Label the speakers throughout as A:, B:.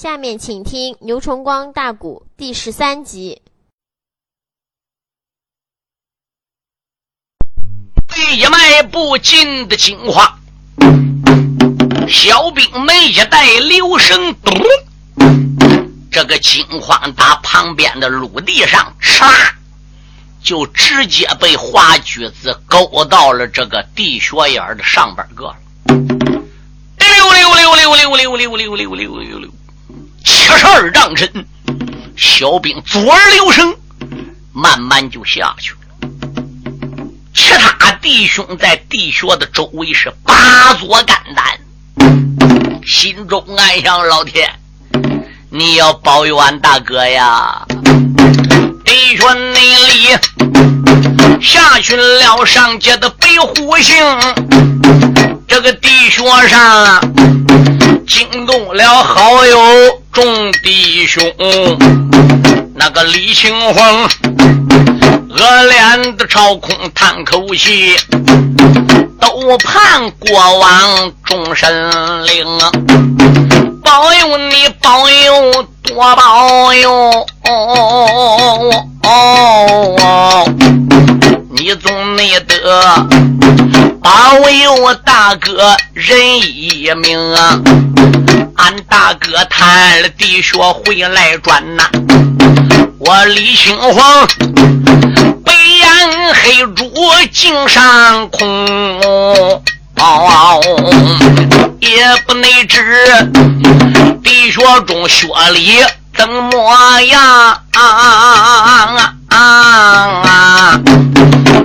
A: 下面请听牛崇光大鼓第十三集。
B: 一迈不进的金花，小兵们一带留声，咚！这个金花打旁边的陆地上，唰，就直接被花举子勾到了这个地穴眼的上边个了。溜溜溜溜溜溜溜溜溜溜溜溜。七十二丈深，小兵左耳留神，慢慢就下去了。其他弟兄在地穴的周围是八座肝胆，心中暗想：老天，你要保佑俺大哥呀！弟兄内里下去了上界的北虎星，这个地穴上惊动了好友。众弟兄，那个李青红恶脸的朝空叹口气，都盼国王众神灵，保佑你，保佑多保佑，你总没得保佑我大哥仁义命啊！俺大哥探了地穴回来转呐，我李青黄白眼黑猪颈上空，也不内知地穴中薛里怎么样？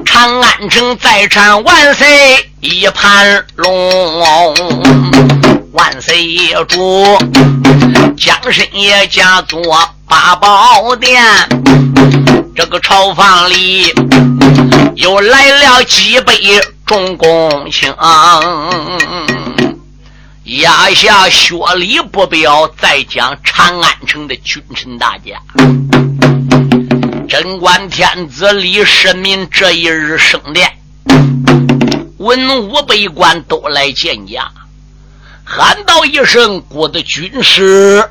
B: 长安城再战万岁一盘龙。万岁爷主，江身也加做八宝殿。这个朝房里又来了几杯重公卿，压下薛礼不表，再讲长安城的君臣大家。贞观天子李世民这一日升殿，文武百官都来见驾。喊道一声：“国的军师。”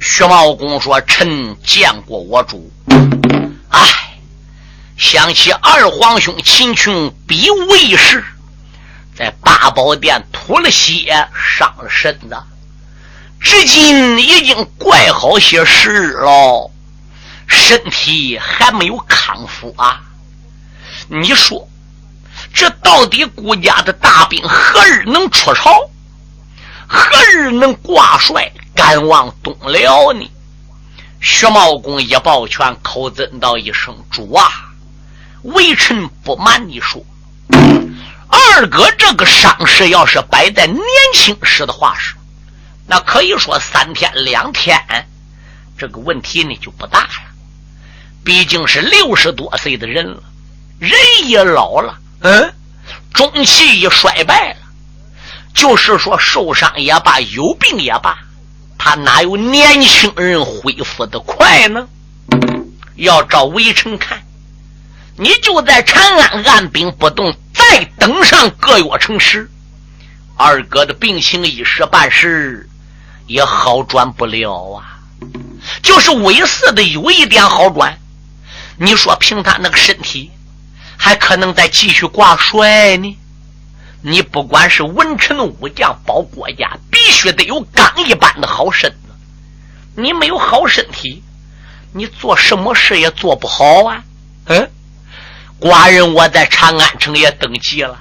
B: 徐茂公说：“臣见过我主。”唉，想起二皇兄秦琼比卫士在八宝殿吐了血，伤了身子，至今已经怪好些时日了，身体还没有康复啊！你说，这到底顾家的大兵何日能出朝？何日能挂帅赶往东辽呢？薛茂公一抱拳，口尊道一声：“主啊，微臣不瞒你说，二哥这个伤势要是摆在年轻时的话是，那可以说三天两天，这个问题呢就不大了。毕竟是六十多岁的人了，人也老了，嗯，中气也衰败了。”就是说，受伤也罢，有病也罢，他哪有年轻人恢复的快呢？要照围城看，你就在长安按兵不动，再等上个月城时，二哥的病情一时半时也好转不了啊。就是微似的有一点好转，你说凭他那个身体，还可能再继续挂帅呢？你不管是文臣武将保国家，必须得有钢一般的好身子。你没有好身体，你做什么事也做不好啊！嗯，寡人我在长安城也登记了，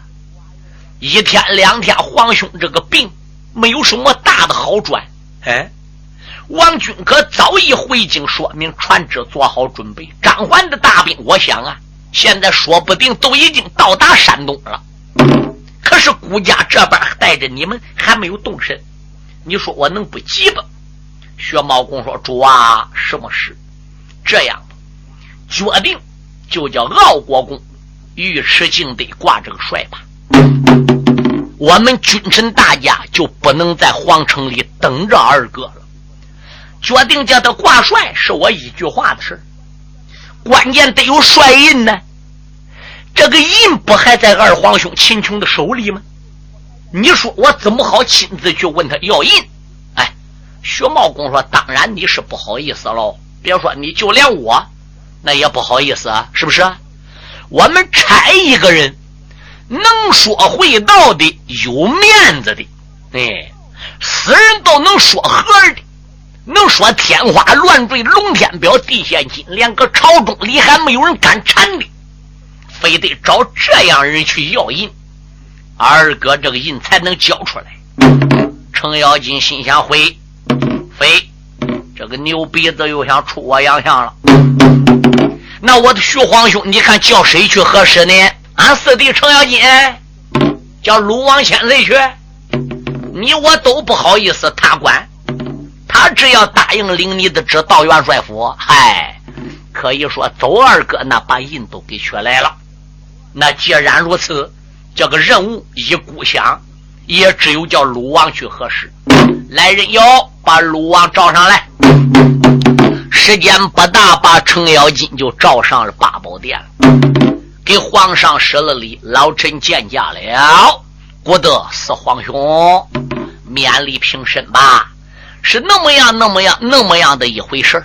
B: 一天两天，皇兄这个病没有什么大的好转。哎，王军可早已回京，说明船只做好准备。张环的大兵，我想啊，现在说不定都已经到达山东了。可是顾家这边带着你们还没有动身，你说我能不急吗？薛茂公说：“主啊，什么事？这样决定就叫傲国公尉迟敬德挂这个帅吧。我们君臣大家就不能在皇城里等着二哥了。决定叫他挂帅，是我一句话的事关键得有帅印呢。”这个印不还在二皇兄秦琼的手里吗？你说我怎么好亲自去问他要印？哎，薛茂公说：“当然你是不好意思喽。别说你就连我，那也不好意思啊，是不是？我们差一个人，能说会道的，有面子的，哎，死人都能说和的，能说天花乱坠、龙天表、地陷金，连个朝中里还没有人敢缠的，非得找这样人去要银，二哥这个银才能交出来。”程咬金心想：会。非，这个牛鼻子又想出我洋相了。那我的徐皇兄，你看叫谁去合适呢？俺四弟程咬金，叫鲁王千岁去。你我都不好意思，他管。他只要答应领你的旨到元帅府，嗨，可以说走二哥那把印都给取来了。那既然如此，这个任务一故乡，也只有叫鲁王去合适。来人哟，把鲁王召上来。时间不大，把程咬金就召上了八宝殿，给皇上施了礼。老臣见驾了，古德四皇兄，免礼平身吧。是那么样，那么样，那么样的一回事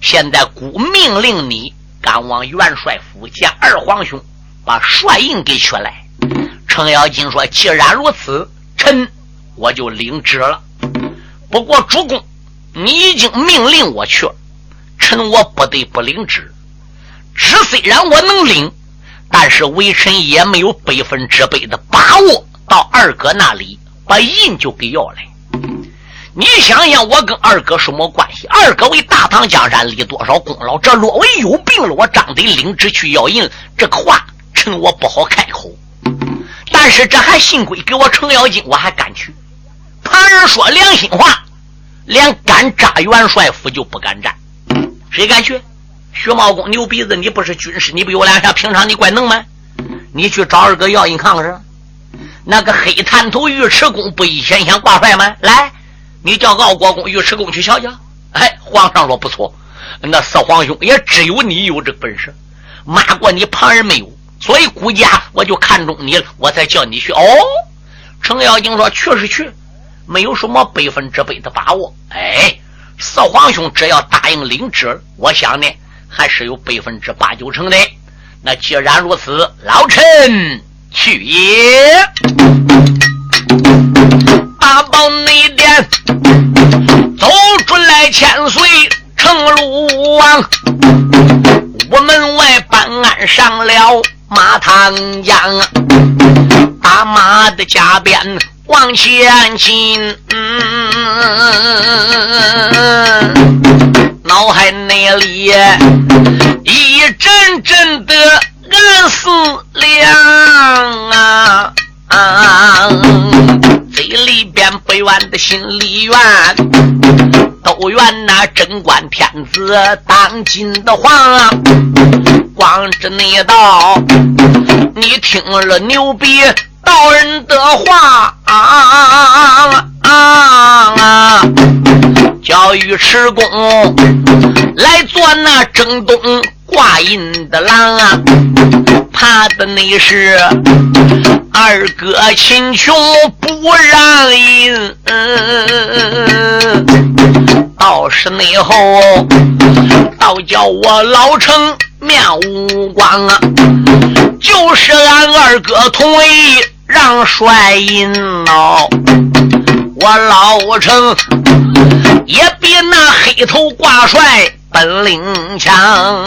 B: 现在孤命令你赶往元帅府见二皇兄，把帅印给取来。程咬金说：“既然如此，臣我就领旨了。”不过主公，你已经命令我去了，臣我不得不领旨。旨虽然我能领，但是微臣也没有百分之百的把握到二哥那里把印就给要来。你想想，我跟二哥什么关系？二哥为大唐江山立多少功劳？这罗威有病了，我张得领旨去要印，这个话我不好开口。但是这还幸亏给我程咬金，我还敢去。旁人说良心话。连敢扎元帅府就不敢站，谁敢去？徐茂公牛鼻子，你不是军师，你不有两下？平常你怪能吗？你去找二哥要印看看是？那个黑探头尉迟恭不以前想挂帅吗？来，你叫傲国公尉迟恭去瞧瞧。哎，皇上说不错，那四皇兄也只有你有这本事，骂过你旁人没有，所以顾家我就看中你了，我才叫你去。哦，程咬金说去是去。没有什么百分之百的把握，哎，四皇兄只要答应领旨，我想呢还是有百分之八九成的。那既然如此，老臣去也。八宝内殿走出来，千岁成鲁王，我门外办案上了马唐江，大马的加鞭。往前进，脑海内里一阵阵的暗思量啊，嘴里边不愿的心里怨，都怨那贞观天子当今的皇，光知那道，你听了牛逼。道人的话啊啊啊啊！叫尉迟恭来做那征东挂印的郎啊，怕的那是二哥秦琼不让印，到时内后倒叫我老成面无光啊！就是俺二哥同意。让帅印哦，我老成也比那黑头挂帅本领强。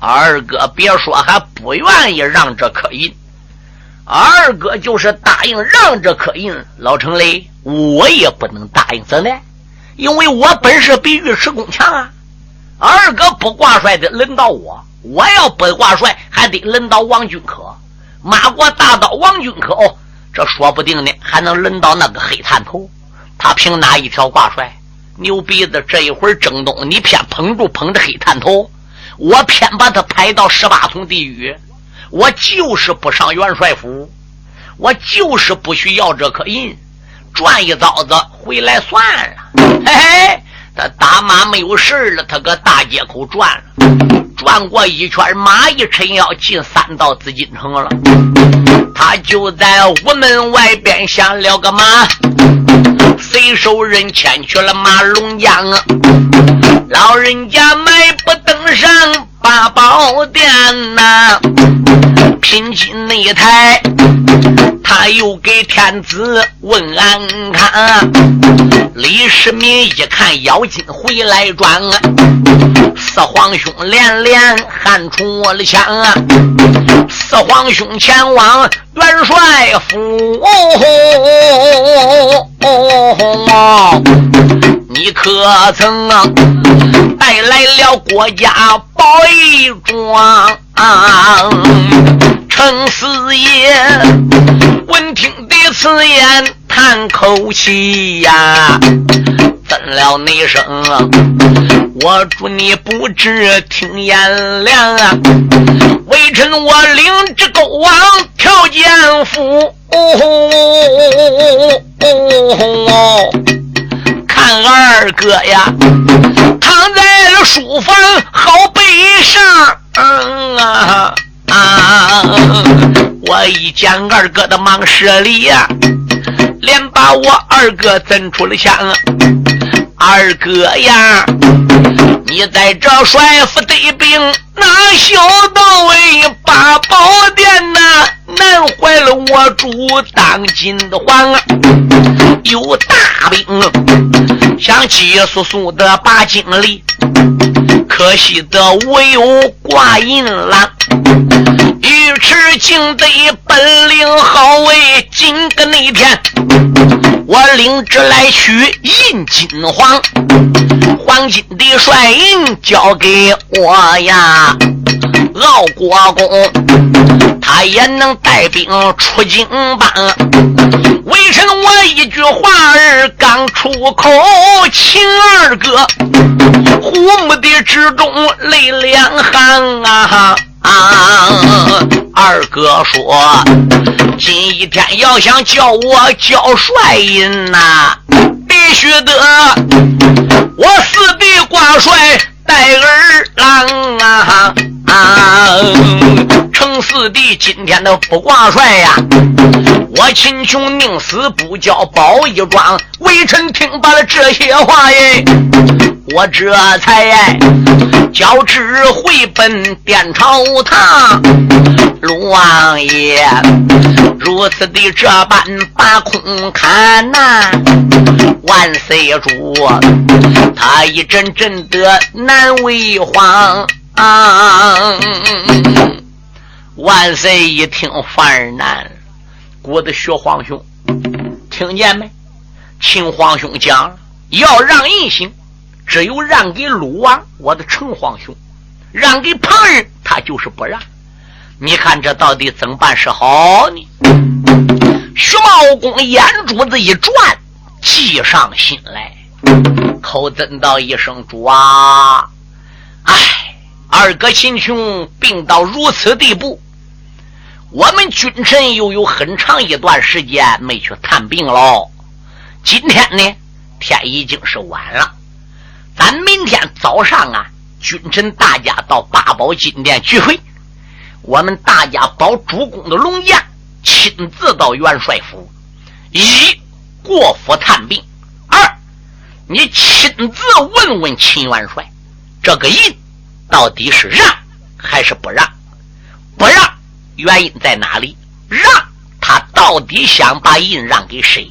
B: 二哥别说还不愿意让这颗印，二哥就是答应让这颗印。老成嘞，我也不能答应，怎的？因为我本事比尉迟恭强啊。二哥不挂帅的轮到我，我要不挂帅还得轮到王俊科。马国大刀王俊可哦，这说不定呢，还能轮到那个黑探头。他凭哪一条挂帅？牛鼻子这一会儿征东，你偏捧住捧着黑探头，我偏把他排到十八层地狱。我就是不上元帅府，我就是不需要这颗印，转一遭子回来算了。嘿嘿，他打马没有事了，他搁大街口转了。转过一圈，马一抻腰进三道紫禁城了。他就在屋门外边下了个马，随手人牵去了马龙江，老人家迈步登上八宝殿呐，拼金内台。他又给天子问安康，李世民一看妖精回来转，四皇兄连连喊出我的枪啊！四皇兄前往元帅府，哦你可曾啊带来了国家宝衣装？程四爷闻听的此言，叹口气呀，怎了那声？我祝你不知听言良啊！微臣我领旨勾往条件府，看二哥呀，躺在了书房，好悲伤啊！啊！我一见二哥的忙施礼呀，连把我二哥震出了墙。二哥呀，你在这帅府得病，那小道为八宝殿呐，难坏了我主当今的皇啊！有大病，想急速速的把经历。可惜的我有挂银郎，尉迟敬德本领好为今个那天，我领旨来取银金黄，黄金的帅印交给我呀，敖国公。他也能带兵出京帮。为臣我一句话儿刚出口，请二哥。虎目的之中泪两行啊！二哥说：“今一天要想叫我交帅印呐，必须得我四弟挂帅带儿郎啊！”四弟今天的不挂帅呀，我秦琼宁死不交宝一桩。微臣听罢了这些话耶。我这才交旨回奔殿朝堂，龙王爷如此的这般把空看呐，万岁主他一阵阵的难为慌。万岁一听反而难，我的薛皇兄听见没？秦皇兄讲要让银行。只有让给鲁王，我的陈皇兄，让给旁人，他就是不让。你看这到底怎么办是好呢？徐茂公眼珠子一转，计上心来，口尊道一声：“主啊！哎，二哥秦琼病到如此地步，我们君臣又有很长一段时间没去探病喽。今天呢，天已经是晚了。”咱明天早上啊，君臣大家到八宝金殿聚会。我们大家保主公的龙驾，亲自到元帅府，一过府探病；二你亲自问问秦元帅，这个印到底是让还是不让？不让原因在哪里？让他到底想把印让给谁？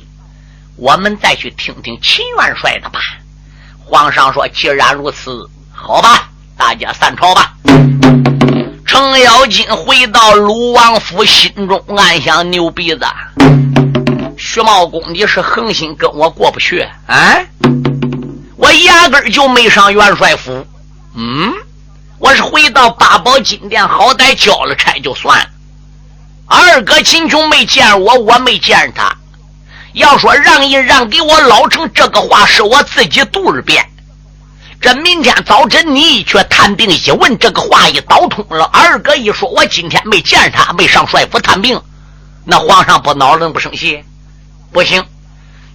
B: 我们再去听听秦元帅的吧。皇上说：“既然如此，好吧，大家散朝吧。”程咬金回到鲁王府，心中暗想：“牛鼻子，徐茂公，你是横心跟我过不去啊？我压根就没上元帅府，嗯，我是回到八宝金殿，好歹交了差就算了。二哥秦琼没见我，我没见他。”要说让一让给我老成这个话是我自己肚儿编。这明天早晨你一去探病一问这个话一倒通了，二哥一说我今天没见他，没上帅府探病，那皇上不恼人不生气？不行，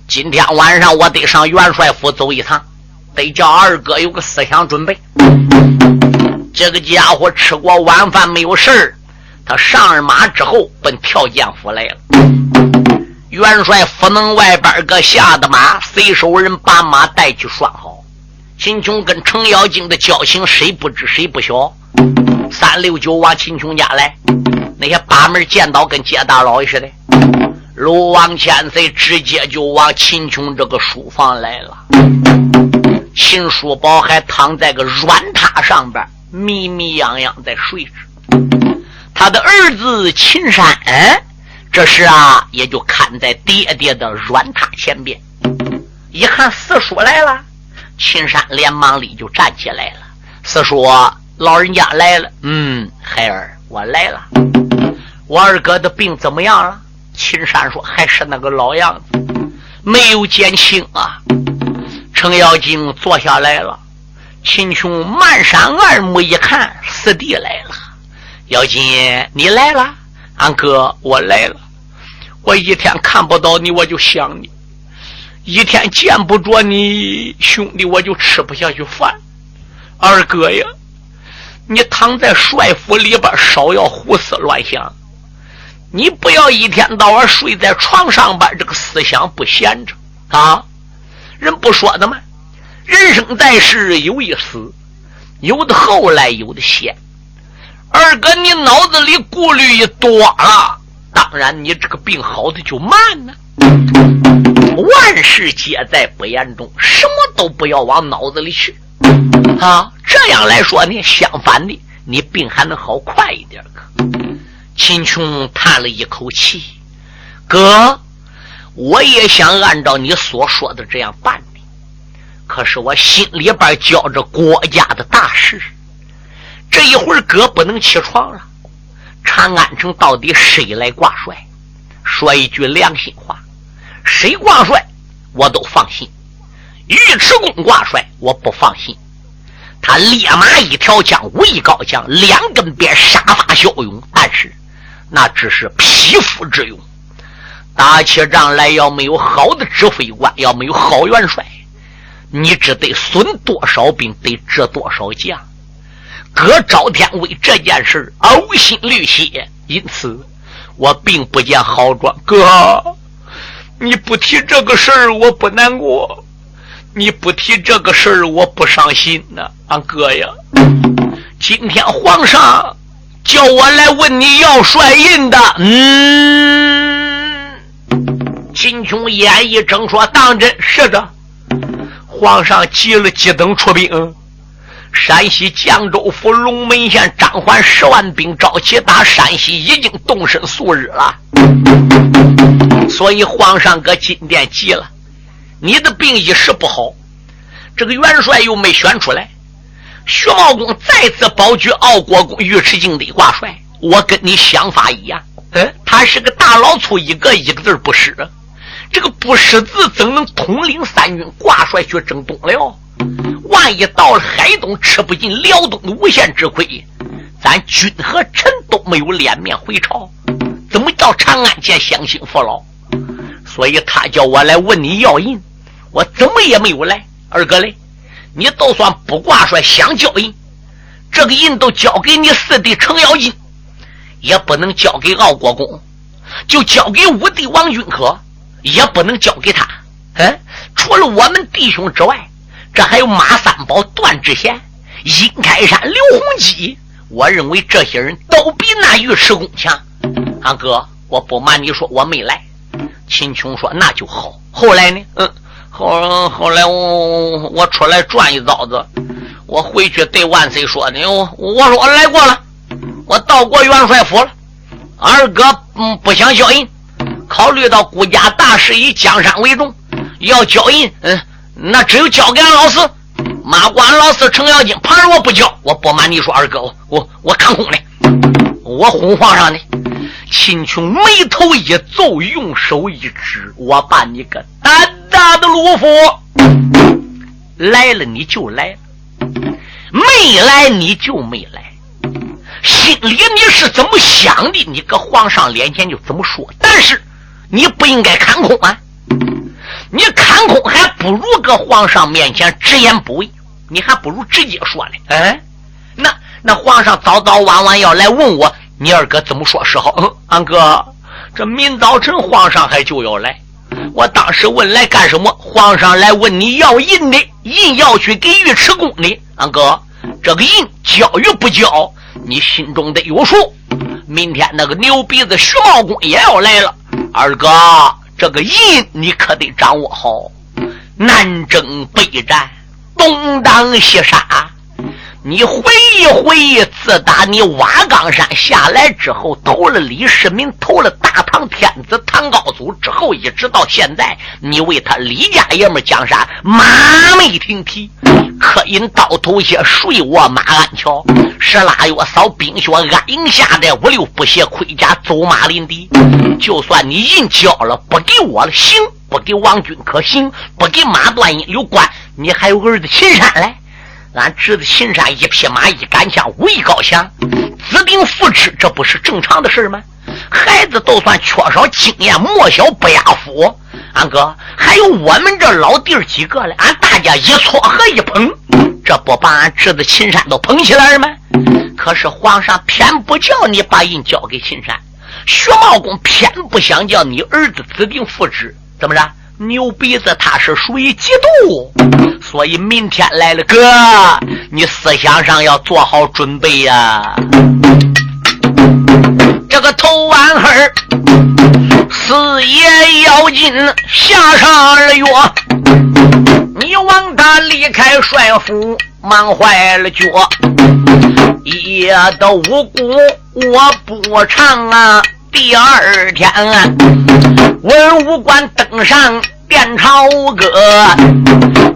B: 今天晚上我得上元帅府走一趟，得叫二哥有个思想准备。这个家伙吃过晚饭没有事儿，他上了马之后奔条监府来了。元帅府门外边个下的马，随手人把马带去拴好。秦琼跟程咬金的交情，谁不知谁不晓？三六九往秦琼家来，那些八门见到跟接大佬似的。鲁王千岁直接就往秦琼这个书房来了。秦叔宝还躺在个软榻上边，迷迷样样在睡着。他的儿子秦山，这时啊，也就看在爹爹的软榻前边，一看四叔来了。秦山连忙里就站起来了。四叔，老人家来了。嗯，孩儿，我来了。我二哥的病怎么样了？秦山说：“还是那个老样子，没有减轻啊。”程咬金坐下来了。秦琼漫山二目一看，四弟来了。咬金，你来了。俺哥，我来了。我一天看不到你，我就想你。一天见不着你兄弟，我就吃不下去饭。二哥呀，你躺在帅府里边，少要胡思乱想。你不要一天到晚睡在床上边，这个思想不闲着啊！人不说的吗？人生在世有一死，有的后来有的先。二哥，你脑子里顾虑多了，当然你这个病好的就慢呢。万事皆在不言中，什么都不要往脑子里去啊！这样来说呢，相反的，你病还能好快一点。秦琼叹了一口气：“哥，我也想按照你所说的这样办的，可是我心里边焦着国家的大事。这一会儿哥不能起床了，长安城到底谁来挂帅？说一句良心话。”谁挂帅，我都放心；尉迟恭挂帅，我不放心。他烈马一条枪，武艺高强，两根鞭杀伐骁勇，但是那只是匹夫之勇。打起仗来，要没有好的指挥官，要没有好元帅，你只得损多少兵，得折多少将。哥赵天威这件事呕心沥血，因此我并不见好转。哥。你不提这个事儿，我不难过；你不提这个事儿，我不伤心呐。俺哥呀，今天皇上叫我来问你要帅印的。嗯，秦琼眼一睁，说：“当真是的。”皇上急了，急等出兵。山西绛州府龙门县张焕十万兵招齐打山西，已经动身数日了。所以皇上搁金殿急了，你的病一时不好，这个元帅又没选出来，徐茂公再次保举傲国公尉迟敬德挂帅。我跟你想法一样，嗯，他是个大老粗，一个一个字不识，这个不识字怎能统领三军？挂帅去征东辽？万一到了海东吃不尽辽东的无限之亏，咱君和臣都没有脸面回朝，怎么叫长安县乡亲父老？所以他叫我来问你要人，我怎么也没有来。二哥嘞，你就算不挂帅，想交人，这个印都交给你四弟程咬金，也不能交给傲国公，就交给五弟王君可，也不能交给他。嗯，除了我们弟兄之外，这还有马三宝、段志贤、殷开山、刘洪基。我认为这些人都比那尉迟恭强。二哥，我不瞒你说，我没来。秦琼说：“那就好。后来呢？嗯，后后来我我出来转一遭子，我回去对万岁说呢。我我说我来过了，我到过元帅府了。二哥嗯不想交印，考虑到国家大事以江山为重，要交印，嗯，那只有交给俺老四马关老四程咬金。旁人我不交，我不瞒你说，二哥我我我看空的，我哄皇上的。”秦琼眉头一皱，用手一指：“我把你个胆大的鲁夫，来了你就来了，没来你就没来。心里你是怎么想的，你搁皇上脸前就怎么说。但是你不应该看空啊！你看空还不如搁皇上面前直言不讳，你还不如直接说呢。哎，那那皇上早早晚晚要来问我。”你二哥怎么说是好？嗯，俺哥，这明早晨皇上还就要来。我当时问来干什么？皇上来问你要银的，银要去给尉迟恭的。俺哥，这个银交与不交，你心中得有数。明天那个牛鼻子徐茂公也要来了，二哥，这个印你可得掌握好。南征北战，东挡西杀。你回忆回忆，自打你瓦岗山下来之后，投了李世民，投了大唐天子唐高祖之后，一直到现在，你为他李家爷们江山马没停蹄，可因刀头些睡卧马鞍桥，十拉月嫂冰雪安营下的五六不鞋盔甲走马临敌。就算你银交了，不给我了行，不给王军可行，不给马断英留官，你还有儿子秦山来。俺侄子秦山一匹马一杆枪武艺高强，资禀扶持，这不是正常的事吗？孩子都算缺少经验，莫小不压夫。俺哥还有我们这老弟儿几个嘞，俺大家一撮合一捧，这不把俺侄子秦山都捧起来了吗？可是皇上偏不叫你把印交给秦山，徐茂公偏不想叫你儿子指定复职，怎么着？牛鼻子他是属于嫉妒，所以明天来了哥，你思想上要做好准备呀。这个头晚黑，四爷要紧下上了药，你望他离开帅府，忙坏了脚。夜的无辜我不唱啊。第二天，文武官登上殿朝歌，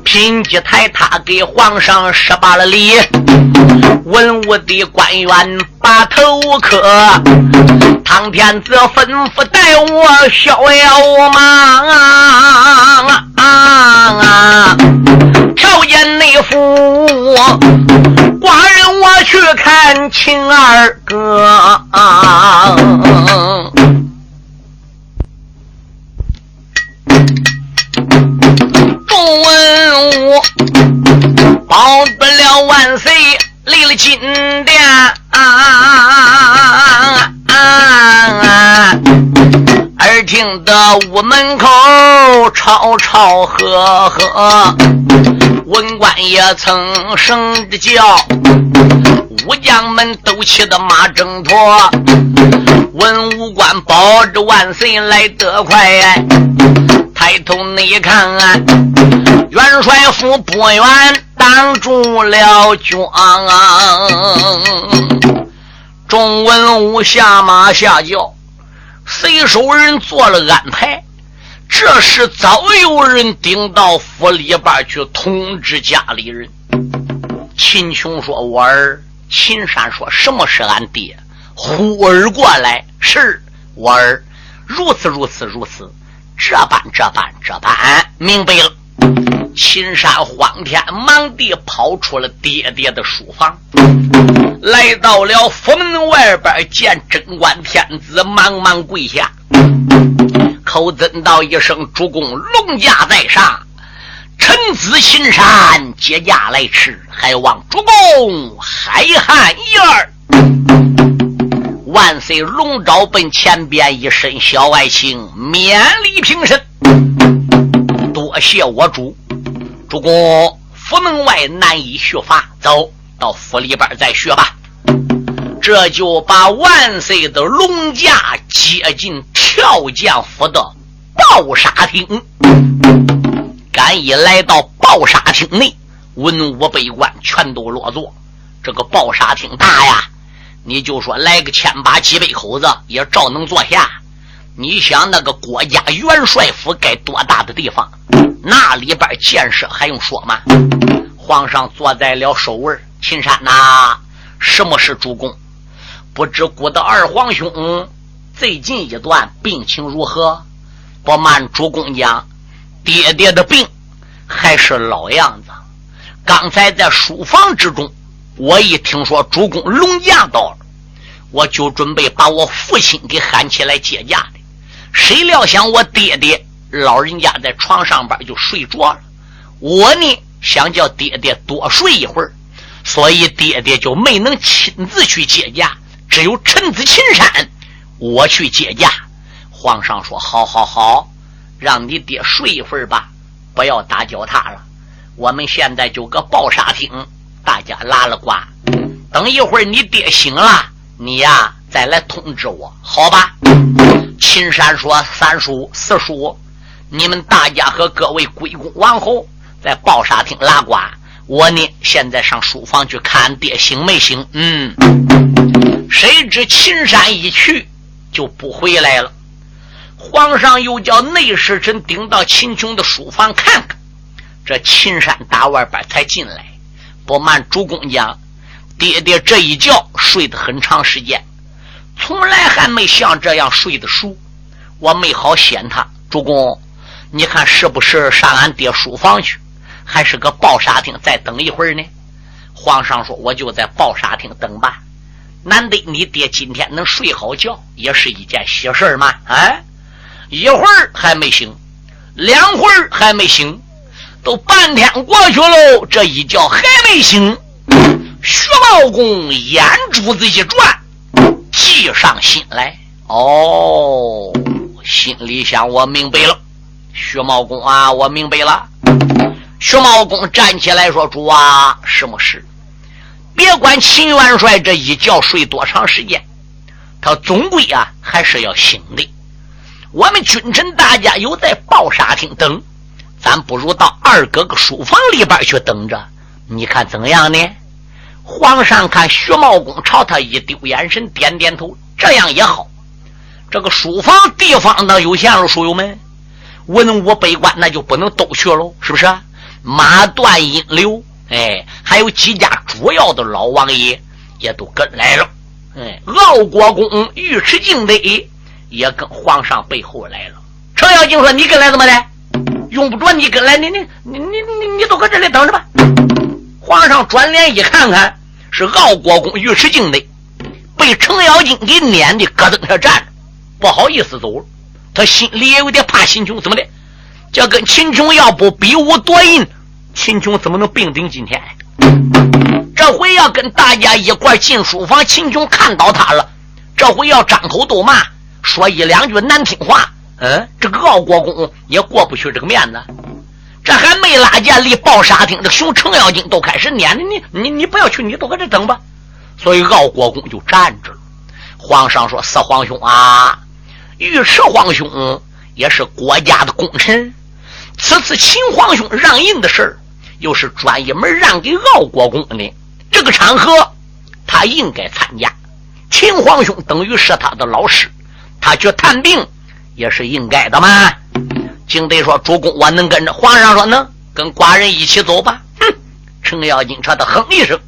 B: 品级台他给皇上施罢了礼，文武的官员把头磕，唐天子吩咐带我逍遥马，朝见内府。寡人我去看秦二哥，众文武保不了万岁立了金殿，耳听得屋门口吵吵呵呵。文官也曾声的叫，武将们都气得马挣脱。文武官保着万岁来得快，抬头你看，元帅府不远挡住了庄。众文武下马下轿，随手人做了安排。这时早有人顶到府里边去通知家里人。秦琼说：“我儿。”秦山说：“什么是俺爹？”呼儿过来：“是我儿。”如此如此如此，这般这般这般，明白了。秦山慌天忙地跑出了爹爹的书房，来到了府门外边，见贞观天子，忙忙跪下。口尊道一声：“主公，龙驾在上，臣子秦山接驾来迟，还望主公海涵一二。”万岁！龙爪奔前边一伸小爱卿，免礼平身。多谢我主，主公府门外难以续法，走到府里边再续吧。这就把万岁的龙驾接进跳将府的暴杀厅。赶一来到暴杀厅内，文武百官全都落座。这个暴杀厅大呀，你就说来个千把几百口子也照能坐下。你想那个国家元帅府该多大的地方？那里边建设还用说吗？皇上坐在了首位，秦山呐，什么是主公？不知孤的二皇兄最近一段病情如何？不瞒主公讲，爹爹的病还是老样子。刚才在书房之中，我一听说主公龙驾到了，我就准备把我父亲给喊起来接驾的。谁料想我爹爹老人家在床上边就睡着了，我呢想叫爹爹多睡一会儿，所以爹爹就没能亲自去接驾。只有臣子秦山，我去接驾。皇上说：“好好好，让你爹睡一会儿吧，不要打搅他了。我们现在就搁抱沙厅，大家拉了呱。等一会儿你爹醒了，你呀再来通知我，好吧？”秦山说：“三叔、四叔，你们大家和各位归公王侯在抱沙厅拉呱，我呢现在上书房去看爹醒没醒。”嗯，谁知秦山一去就不回来了。皇上又叫内侍臣顶到秦琼的书房看看，这秦山打外边才进来。不瞒主公讲，爹爹这一觉睡得很长时间，从来还没像这样睡得熟。我没好掀他，主公，你看是不是上俺爹书房去，还是个抱沙厅再等一会儿呢？皇上说：“我就在抱沙厅等吧。难得你爹今天能睡好觉，也是一件喜事嘛。”啊。一会儿还没醒，两会儿还没醒，都半天过去喽，这一觉还没醒。徐茂公眼珠子一转，计上心来。哦，心里想：我明白了。徐茂公啊，我明白了。徐茂公站起来说：“主啊，什么事？别管秦元帅这一觉睡多长时间，他总归啊还是要醒的。”我们君臣大家有在抱沙厅等，咱不如到二哥哥书房里边去等着。你看怎样呢？皇上看徐茂公朝他一丢眼神，点点头，这样也好。这个书房地方那有限了，书友们，文武百官那就不能都去喽，是不是？马断、阴流，哎，还有几家主要的老王爷也都跟来了。哎，敖国公、尉迟敬德。也跟皇上背后来了。程咬金说：“你跟来怎么的？用不着你跟来，你你你你你你都搁这里等着吧。”皇上转脸一看看，是敖国公尉迟敬德，被程咬金给撵的，咯噔下站着，不好意思走了。他心里也有点怕秦琼，怎么的？这跟秦琼要不比武夺银，秦琼怎么能并顶今天？这回要跟大家一块进书房，秦琼看到他了，这回要张口都骂。说一两句难听话，嗯，这个傲国公也过不去这个面子。这还没拉架离抱沙厅，这熊程咬金都开始撵你，你你不要去，你都搁这等吧。所以傲国公就站着了。皇上说：“四皇兄啊，尉迟皇兄也是国家的功臣，此次秦皇兄让印的事儿，又是专一门让给敖国公的，这个场合他应该参加。秦皇兄等于是他的老师。”他去探病也是应该的嘛。景德说：“主公，我能跟着。”皇上说：“能，跟寡人一起走吧。”哼！程咬金朝他哼一声，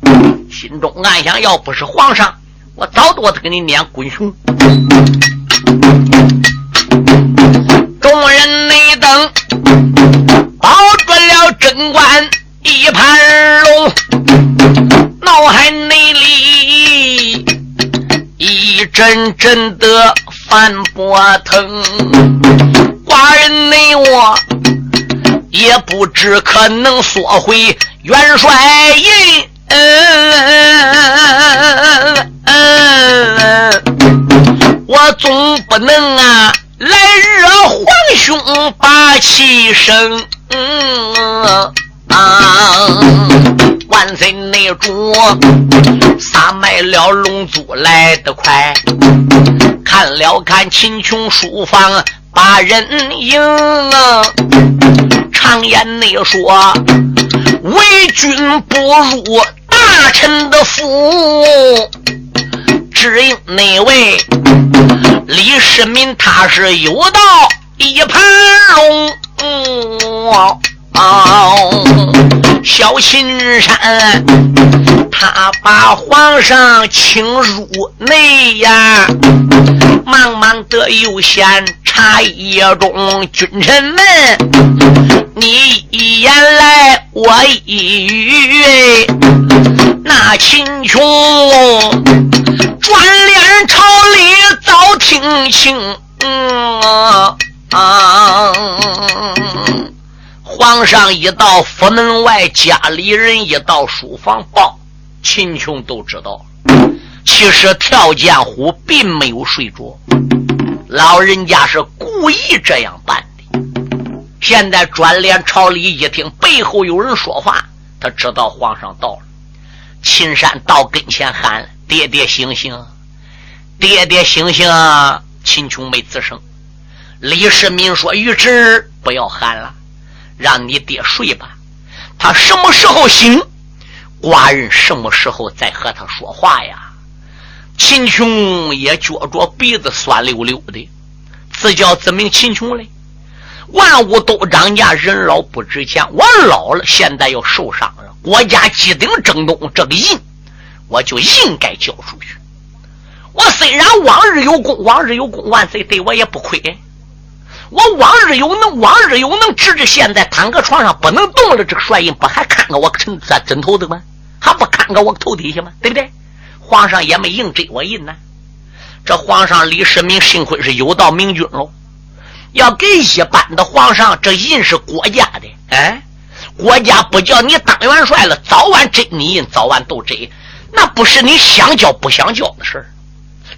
B: 心中暗想：要不是皇上，我早多次给你撵滚熊。众人内，贞观一盘龙，脑海内里一阵阵的。翻波腾，寡人内我也不知可能缩回元帅印，我总不能啊来惹皇兄把气生。嗯万岁内主，撒卖了龙珠来得快。看了看秦琼书房把人迎，常言内说，为君不入大臣的府，只因那位李世民他是有道一盘龙。嗯小秦山，他把皇上请入内呀，忙忙的又先茶叶中，君臣们，你一言来我一语，那秦琼转脸朝里早听清，嗯啊。皇上一到府门外，家里人一到书房报，秦琼都知道。其实跳涧虎并没有睡着，老人家是故意这样办的。现在转脸朝里一听，背后有人说话，他知道皇上到了。秦山到跟前喊：“爹爹醒醒，爹爹醒醒！”秦琼没吱声。李世民说：“玉侄，不要喊了，让你爹睡吧。他什么时候醒，寡人什么时候再和他说话呀？”秦琼也觉着鼻子酸溜溜的，自叫自名秦琼嘞。万物都涨价，人老不值钱。我老了，现在要受伤了，国家机顶争东，这个印我就应该交出去。我虽然往日有功，往日有功，万岁对我也不亏。我往日有能，往日有能，直至现在躺个床上不能动了，这个帅印不还看着我枕枕头的吗？还不看看我头底下吗？对不对？皇上也没硬追我印呢。这皇上李世民幸亏是有道明君喽，要给一般的皇上，这印是国家的，哎，国家不叫你当元帅了，早晚追你印，早晚都追，那不是你想交不想交的事儿。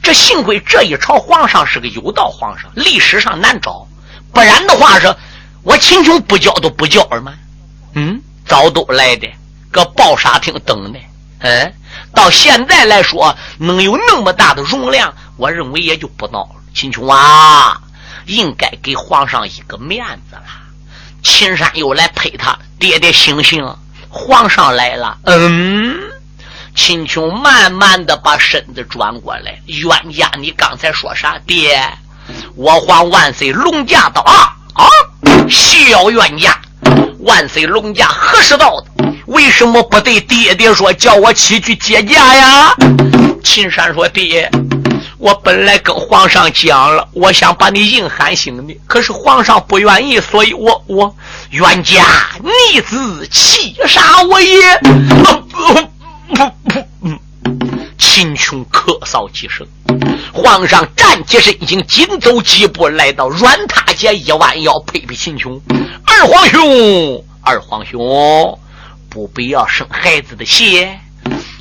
B: 这幸亏这一朝皇上是个有道皇上，历史上难找，不然的话是，我秦琼不交都不交了吗？嗯，早都来的，搁报沙厅等的，嗯。到现在来说，能有那么大的容量，我认为也就不闹了。秦琼啊，应该给皇上一个面子了。秦山又来陪他，爹爹醒醒，皇上来了。嗯，秦琼慢慢的把身子转过来。冤家，你刚才说啥？爹，我还万岁龙驾到啊啊！小冤家，万岁龙驾何时到？为什么不对爹爹说，叫我起去接驾呀？秦山说：“爹，我本来跟皇上讲了，我想把你硬喊醒的，可是皇上不愿意，所以我我冤家逆子气杀我也。”秦琼咳嗽几声，皇上站起身形，紧走几步来到软榻前，一弯腰，呸呸，秦琼，二皇兄，二皇兄。不必要生孩子的气，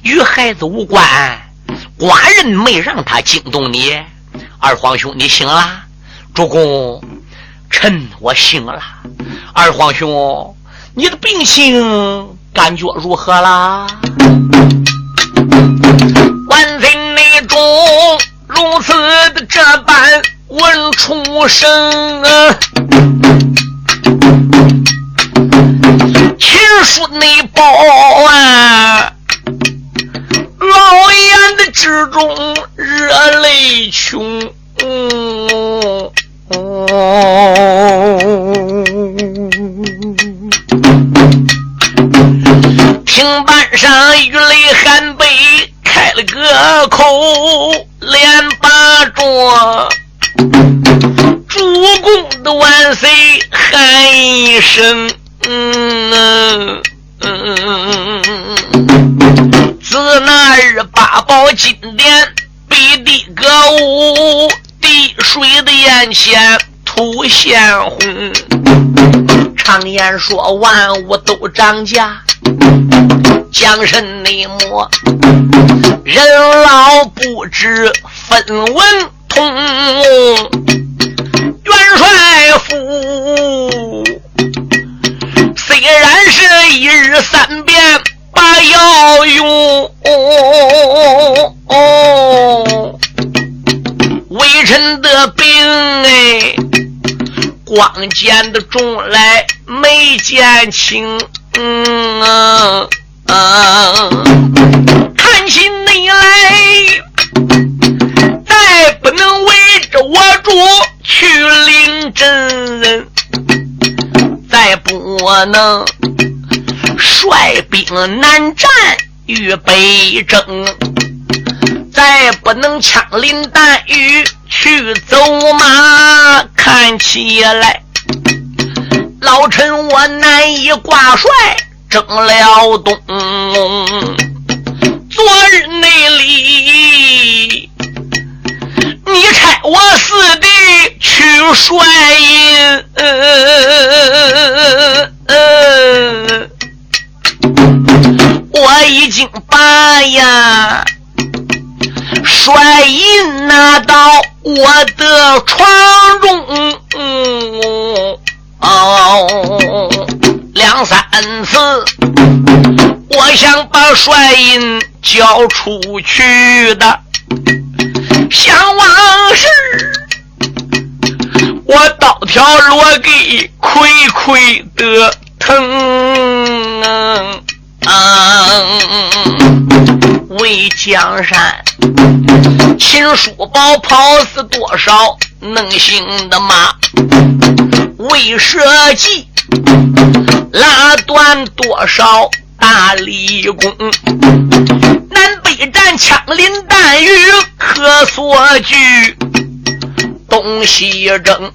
B: 与孩子无关。寡人没让他惊动你。二皇兄，你醒了？主公，臣我醒了。二皇兄，你的病情感觉如何啦？这般问出声啊！书内报啊，老眼的之中热泪穷。听班上玉泪含悲开了个口，连把着主公的万岁喊一声。嗯嗯嗯自那日八宝金殿比地歌舞，滴水的眼前吐鲜红。常言说万物都涨价，江神内魔，人老不知分文通。元帅府。虽然是一日三遍把药用，微臣的病哎，光见的重来没见轻，嗯看起你来，再不能围着我主去领真。再不能率兵南战与北征，再不能枪林弹雨去走马，看起来老臣我难以挂帅征辽东。昨日内里。你差我四弟去帅印，我已经把呀帅印拿到我的床中三次，我想把帅印交出去的，想往事，我刀条落给亏亏的疼啊！为江山。秦叔宝跑死多少能行的马？为社稷拉断多少大立功？南北战枪林弹雨可所惧？东西征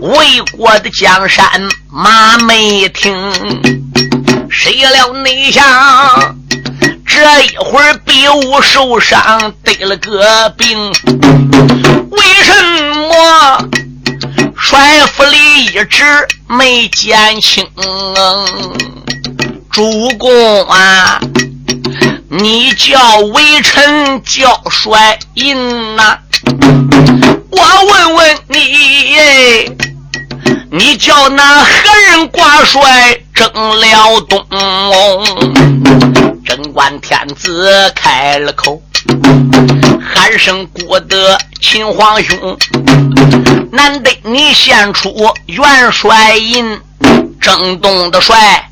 B: 魏国的江山马没停，谁料内想？这一会儿比武受伤得了个病，为什么帅府里一直没见清？主公啊，你叫微臣叫帅印呐？我问问你，你叫那何人挂帅征辽东？贞观天子开了口，喊声：“郭德秦皇兄，难得你献出元帅印，征东的帅，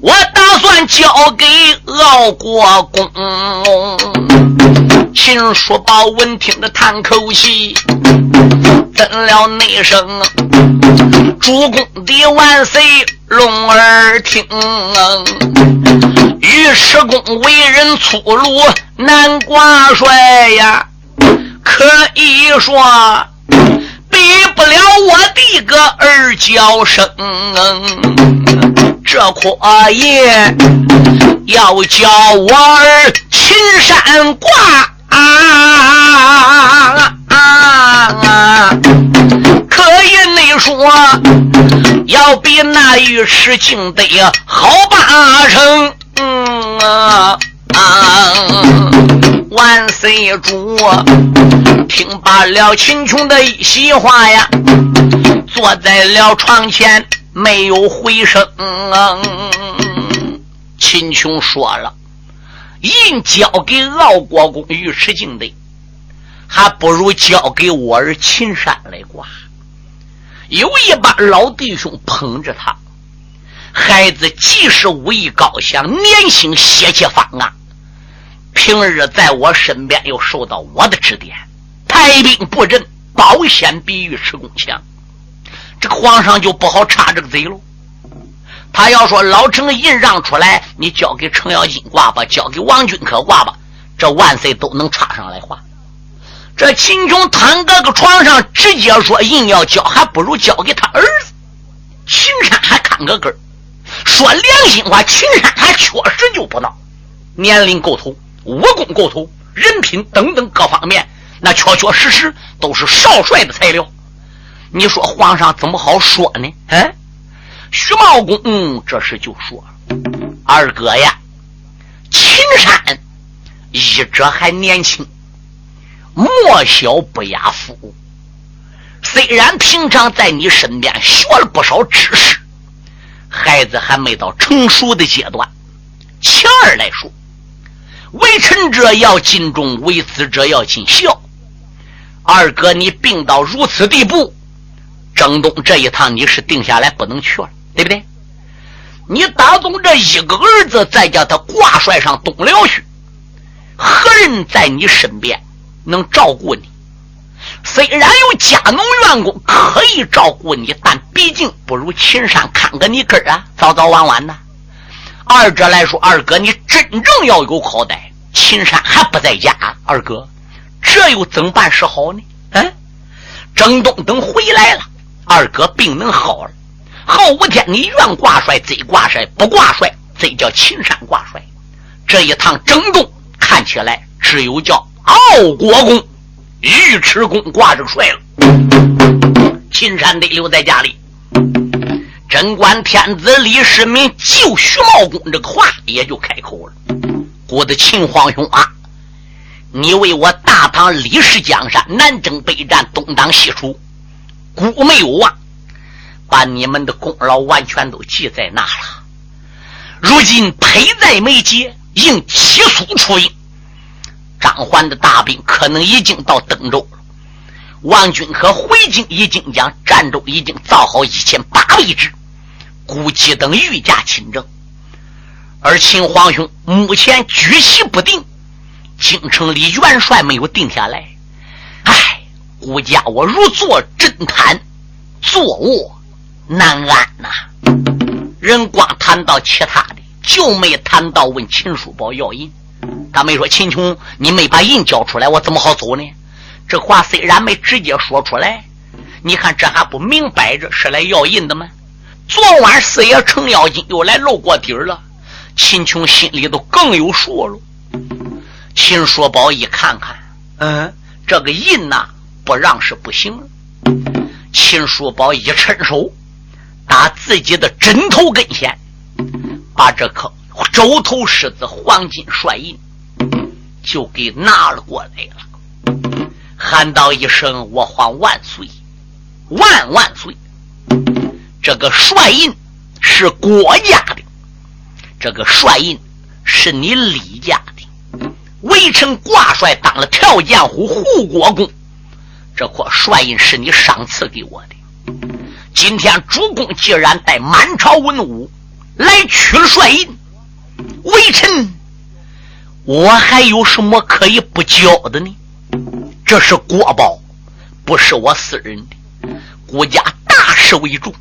B: 我打算交给敖国公。”秦叔宝闻听的叹口气，怎了那声：“主公的万岁，龙儿听。”尉迟恭为人粗鲁难挂帅呀，可以说比不了我的个二叫声。这阔爷要叫我儿秦山挂啊啊！可以内说要比那尉迟敬得好八成。嗯啊啊！万岁主，听罢了秦琼的一席话呀，坐在了床前没有回声。秦琼说了：“印交给傲国公尉迟敬的，还不如交给我儿秦山来挂。”有一帮老弟兄捧着他。孩子既是武艺高强，年轻血气方刚，平日在我身边又受到我的指点，排兵布阵，保险比尉迟恭强。这个皇上就不好插这个嘴喽。他要说老程印让出来，你交给程咬金挂吧，交给王君可挂吧，这万岁都能插上来话。这秦琼躺在个床上，直接说印要交，还不如交给他儿子秦山，还看个根儿。说良心话，秦山还确实就不孬，年龄够头，武功够头，人品等等各方面，那确确实实都是少帅的材料。你说皇上怎么好说呢？嗯，徐茂公嗯这时就说：“二哥呀，秦山一者还年轻，莫小不压夫。虽然平常在你身边学了不少知识。”孩子还没到成熟的阶段。其二来说，为臣者要尽忠，为子者要尽孝。二哥，你病到如此地步，征东这一趟你是定下来不能去了，对不对？你打总这一个儿子，再叫他挂帅上东辽去，何人在你身边能照顾你？虽然有家农员工可以照顾你，但毕竟不如秦山看个你根儿啊，早早晚晚的。二者来说，二哥你真正要有好歹，秦山还不在家，二哥这又怎办是好呢？嗯，郑东等回来了，二哥病能好了。后五天你愿挂帅贼挂帅，不挂帅贼叫秦山挂帅。这一趟郑东看起来只有叫傲国公。尉迟恭挂着帅了，秦山得留在家里。贞观天子李世民救徐茂公这个话也就开口了：“我的秦皇兄啊，你为我大唐李氏江山南征北战，东挡西楚，孤没有忘，把你们的功劳完全都记在那了。如今迫在眉睫，应起诉出营。张环的大兵可能已经到登州了。王军和回京已经将战舟已经造好一千八百只，估计等御驾亲征。而秦皇兄目前居席不定，京城里元帅没有定下来。唉，孤家我如坐针毯，坐卧难安呐。人光谈到其他的，就没谈到问秦叔宝要银。他没说秦琼，你没把印交出来，我怎么好走呢？这话虽然没直接说出来，你看这还不明摆着是来要印的吗？昨晚四爷程咬金又来露过底儿了。秦琼心里都更有数了。秦叔宝一看看，嗯，这个印呐，不让是不行。秦叔宝一伸手，打自己的枕头跟前，把这颗周头狮子黄金帅印就给拿了过来了，喊道一声：“我皇万岁，万万岁！”这个帅印是国家的。这个帅印是你李家的，微臣挂帅当了条剑虎护国公，这块帅印是你赏赐给我的。今天主公既然带满朝文武来取帅印，微臣我还有什么可以不交的呢？这是国宝，不是我私人的，国家大事为重，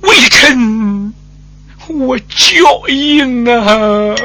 B: 微臣。我交印啊！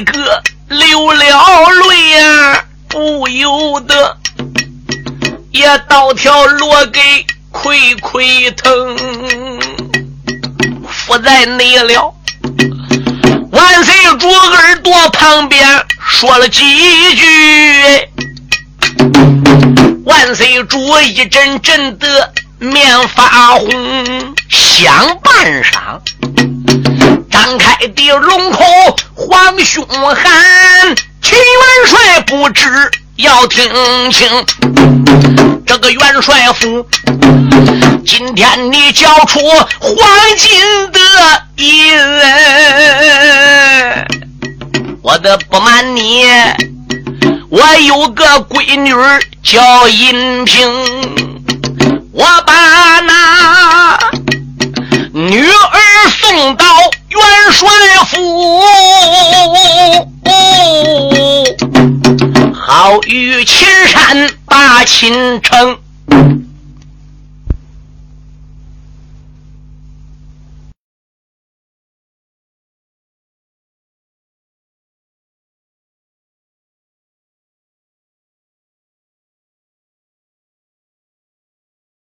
B: 二哥流了泪呀，不由得也倒条落给亏亏疼，伏在内了。万岁主耳朵旁边说了几句。万岁主一阵阵的面发红，想半晌，张开的龙口黄兄喊，秦元帅不知要听清，这个元帅府，今天你交出黄金的银，我的不瞒你。我有个闺女叫银萍，我把那女儿送到元帅府，好与秦山把秦城。